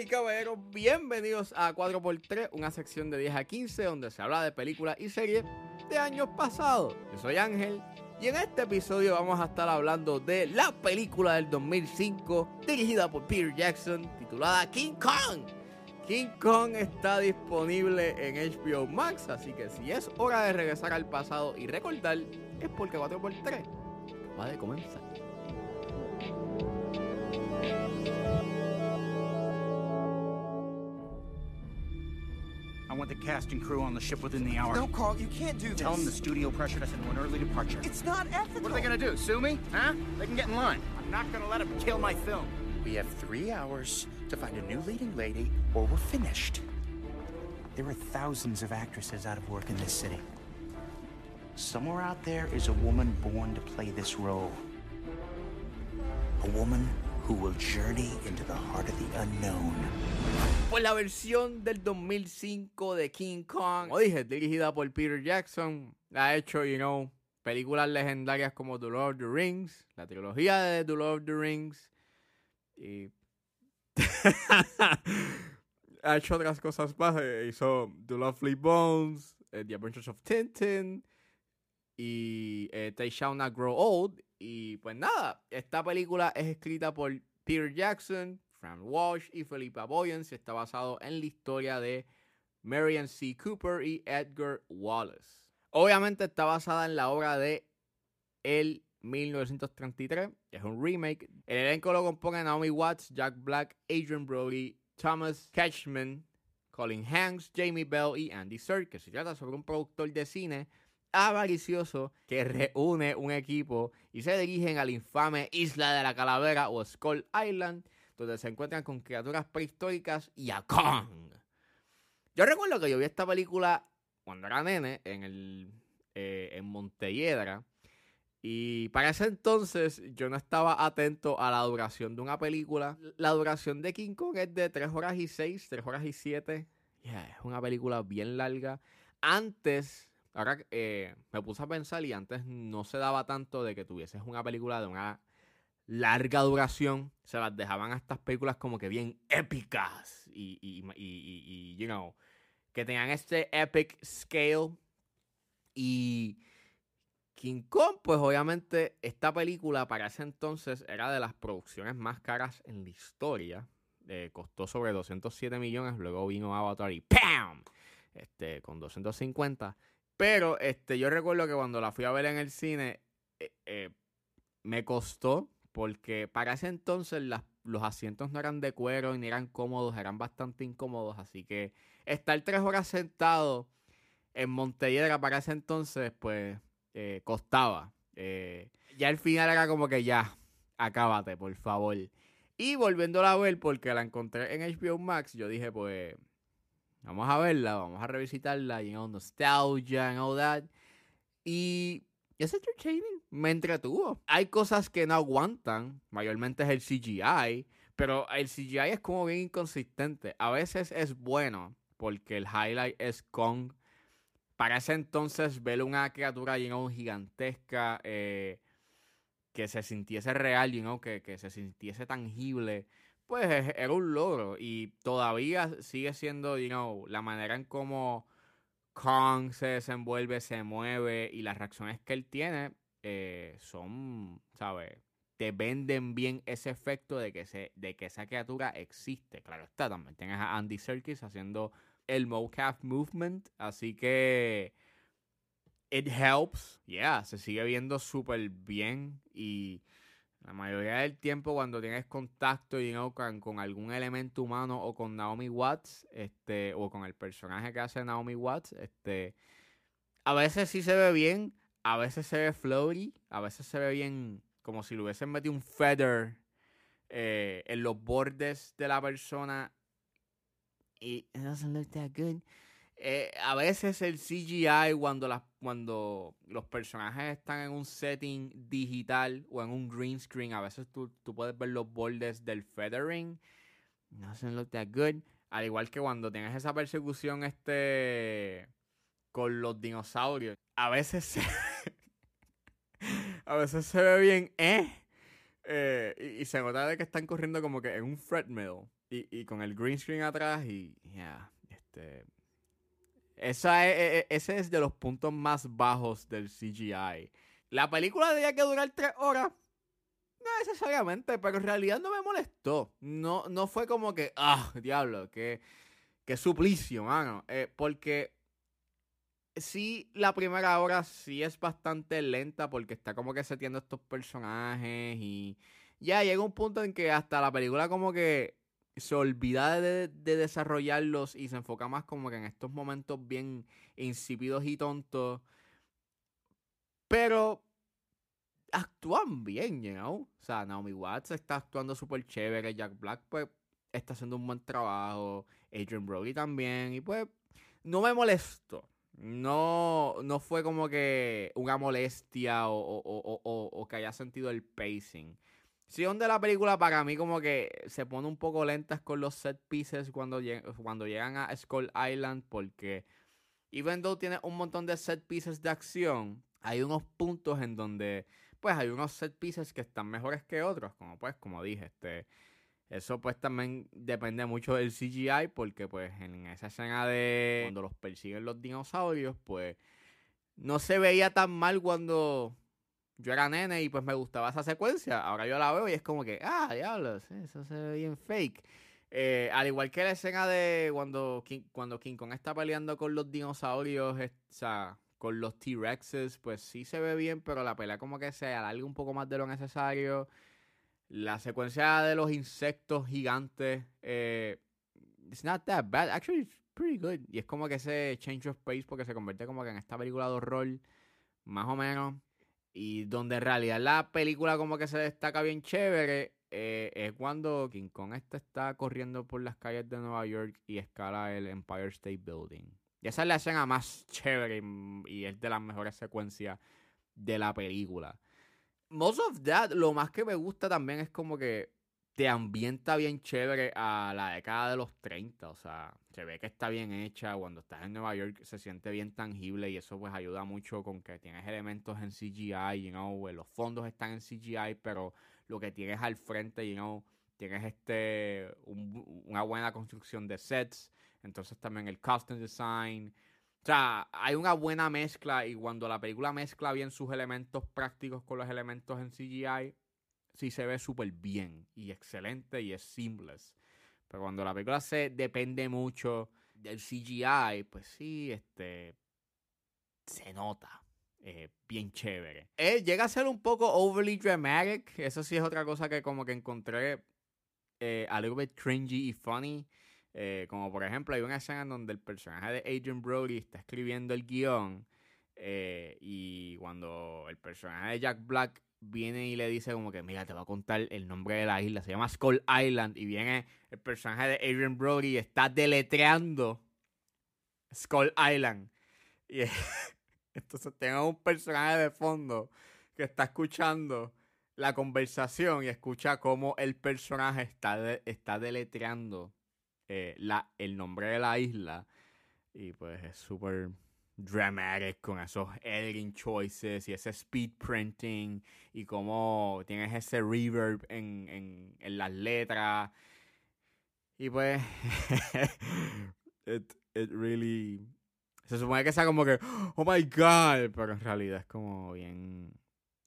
Y caballeros, bienvenidos a 4x3, una sección de 10 a 15 donde se habla de películas y series de años pasados. Yo soy Ángel y en este episodio vamos a estar hablando de la película del 2005 dirigida por Peter Jackson titulada King Kong. King Kong está disponible en HBO Max, así que si es hora de regresar al pasado y recordar, es porque 4x3 va de comenzar. Want the cast and crew on the ship within the hour. No, Carl, you can't do this. Tell them the studio pressured us into an early departure. It's not ethical. What are they gonna do? Sue me? Huh? They can get in line. I'm not gonna let them kill my film. We have three hours to find a new leading lady, or we're finished. There are thousands of actresses out of work in this city. Somewhere out there is a woman born to play this role. A woman who will journey into the heart of the unknown. Pues la versión del 2005 de King Kong, como dije, dirigida por Peter Jackson, ha hecho, you know, películas legendarias como The Lord of the Rings, la trilogía de The Lord of the Rings, y ha hecho otras cosas más, eh, hizo The Lovely Bones, eh, The Adventures of Tintin, y eh, They Shall Not Grow Old, y pues nada, esta película es escrita por Peter Jackson, Fran Walsh y Philippa Boyens. Está basado en la historia de Marion C. Cooper y Edgar Wallace. Obviamente está basada en la obra de El 1933. Es un remake. El elenco lo compone Naomi Watts, Jack Black, Adrian Brody, Thomas Catchman, Colin Hanks, Jamie Bell y Andy Serkis. Se trata sobre un productor de cine avaricioso que reúne un equipo y se dirigen a la infame Isla de la Calavera o Skull Island, donde se encuentran con criaturas prehistóricas y a Kong. Yo recuerdo que yo vi esta película cuando era nene en, el, eh, en Montelledra. Y para ese entonces yo no estaba atento a la duración de una película. La duración de King Kong es de 3 horas y 6, 3 horas y 7. Yeah, es una película bien larga. Antes Ahora eh, me puse a pensar y antes no se daba tanto de que tuvieses una película de una larga duración. Se las dejaban a estas películas como que bien épicas y, y, y, you know, que tenían este epic scale. Y King Kong, pues obviamente esta película para ese entonces era de las producciones más caras en la historia. Eh, costó sobre 207 millones, luego vino Avatar y ¡PAM! Este, con 250. Pero este, yo recuerdo que cuando la fui a ver en el cine, eh, eh, me costó porque para ese entonces los asientos no eran de cuero y ni eran cómodos, eran bastante incómodos. Así que estar tres horas sentado en Montelledra para ese entonces, pues eh, costaba. ya al final era como que ya, acábate, por favor. Y volviéndola a ver, porque la encontré en HBO Max, yo dije, pues Vamos a verla, vamos a revisitarla, you know, nostalgia and all that. Y es entertaining, me entretuvo. Hay cosas que no aguantan, mayormente es el CGI, pero el CGI es como bien inconsistente. A veces es bueno, porque el highlight es Kong. Para ese entonces, ver una criatura, you know, gigantesca, eh, que se sintiese real, you know, que, que se sintiese tangible pues era un logro y todavía sigue siendo, you know, la manera en cómo Kong se desenvuelve, se mueve y las reacciones que él tiene eh, son, ¿sabes? Te venden bien ese efecto de que, se, de que esa criatura existe. Claro está, también tienes a Andy Serkis haciendo el mocap movement, así que it helps. Yeah, se sigue viendo súper bien y la mayoría del tiempo cuando tienes contacto y con, algún elemento humano o con Naomi Watts, este, o con el personaje que hace Naomi Watts, este, a veces sí se ve bien, a veces se ve floaty, a veces se ve bien como si le hubiesen metido un feather eh, en los bordes de la persona y it doesn't look that good. Eh, a veces el CGI cuando, las, cuando los personajes están en un setting digital o en un green screen, a veces tú, tú puedes ver los bordes del feathering. Doesn't look that good. Al igual que cuando tienes esa persecución este con los dinosaurios. A veces se, a veces se ve bien, eh. eh y, y, se nota de que están corriendo como que en un treadmill. y, con el green screen atrás y ya, este... Esa es, e, e, ese es de los puntos más bajos del CGI. La película tenía que durar tres horas. No necesariamente, pero en realidad no me molestó. No, no fue como que, ah, diablo, que, que suplicio, mano. Eh, porque sí, la primera hora sí es bastante lenta porque está como que setiendo estos personajes y ya llega un punto en que hasta la película como que se olvida de, desarrollarlos y se enfoca más como que en estos momentos bien insípidos y tontos. Pero actúan bien, you know. O sea, Naomi Watts está actuando súper chévere. Jack Black, pues, está haciendo un buen trabajo. Adrian Brody también. Y pues, no me molesto. No, no fue como que una molestia o, o que haya sentido el pacing donde la película para mí como que se pone un poco lentas con los set pieces cuando, cuando llegan a Skull Island porque even though tiene un montón de set pieces de acción, hay unos puntos en donde pues hay unos set pieces que están mejores que otros, como pues como dije, este eso pues también depende mucho del CGI porque pues en esa escena de cuando los persiguen los dinosaurios, pues no se veía tan mal cuando yo era nene y pues me gustaba esa secuencia. Ahora yo la veo y es como que, ah, diablos, eso se ve bien fake. Eh, al igual que la escena de cuando King, cuando King Kong está peleando con los dinosaurios, o sea, con los T-Rexes, pues sí se ve bien, pero la pelea como que se alarga un poco más de lo necesario. La secuencia de los insectos gigantes, eh, it's not that bad. Actually, it's pretty good. Y es como que ese change of pace porque se convierte como que en esta película de horror, más o menos. Y donde en realidad la película como que se destaca bien chévere eh, es cuando King Kong este está corriendo por las calles de Nueva York y escala el Empire State Building. Y esa es la escena más chévere y, es de las mejores secuencias de la película. Most of that, lo más que me gusta también es como que te ambienta bien chévere a la década de los 30. O sea, se ve que está bien hecha. Cuando estás en Nueva York se siente bien tangible y eso pues ayuda mucho con que tienes elementos en CGI, you know, los fondos están en CGI, pero lo que tienes al frente, you know, tienes este una buena construcción de sets, entonces también el costume design. O sea, hay una buena mezcla y cuando la película mezcla bien sus elementos prácticos con los elementos en CGI, sí se ve súper bien y excelente y es seamless. Pero cuando la película se depende mucho del CGI, pues sí, este se nota. Eh, bien chévere. Eh, llega a ser un poco overly dramatic. Eso sí es otra cosa que como que encontré eh, a little bit cringy y funny. Eh, como por ejemplo, hay una escena en donde el personaje de Adrian Brody está escribiendo el guion. y cuando el personaje de Jack Black viene y le dice como que, mira, te voy a contar el nombre de la isla, se llama Skull Island, y viene el personaje de Adrian Brody y está deletreando Skull Island. Y entonces tengo un personaje de fondo que está escuchando la conversación y escucha cómo el personaje está, está deletreando eh, la, el nombre de la isla. Y pues es súper dramatic con esos editing choices y ese speed printing y como tienes ese reverb en, en, en las letras. Y pues, it, it really... Se supone que sea como que, oh my god, pero en realidad es como bien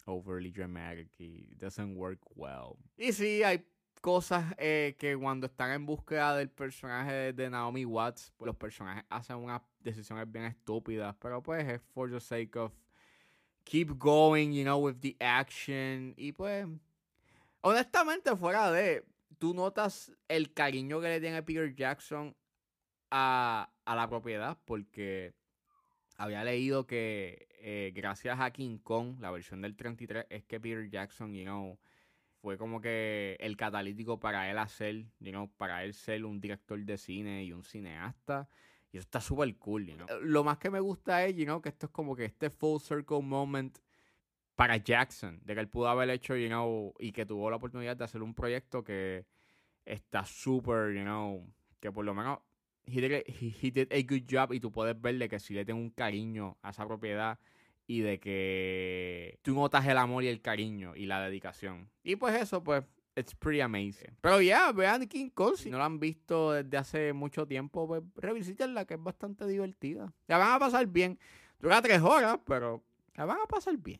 overly dramatic y doesn't work well. Y sí, hay cosas eh, que cuando están en búsqueda del personaje de Naomi Watts, pues los personajes hacen unas decisiones bien estúpidas, pero pues es for the sake of keep going, you know, with the action. Y pues, honestamente, fuera de, tú notas el cariño que le tiene Peter Jackson a, a la propiedad, porque había leído que eh, gracias a King Kong, la versión del 33, es que Peter Jackson, you know, fue como que el catalítico para él hacer, you para él ser un director de cine y un cineasta. Y eso está súper cool, you Lo más que me gusta es, you que esto es como que este full circle moment para Jackson, de que él pudo haber hecho, you know, y que tuvo la oportunidad de hacer un proyecto que está súper, you know, que por lo menos he did, he did, a good job y tú puedes verle que si le tengo un cariño a esa propiedad y de que tú notas el amor y el cariño y la dedicación. Y pues eso, pues it's pretty amazing. Pero ya, vean King Kong. Si no la han visto desde hace mucho tiempo, pues revisítenla, que es bastante divertida. La van a pasar bien. Dura tres horas, pero la van a pasar bien.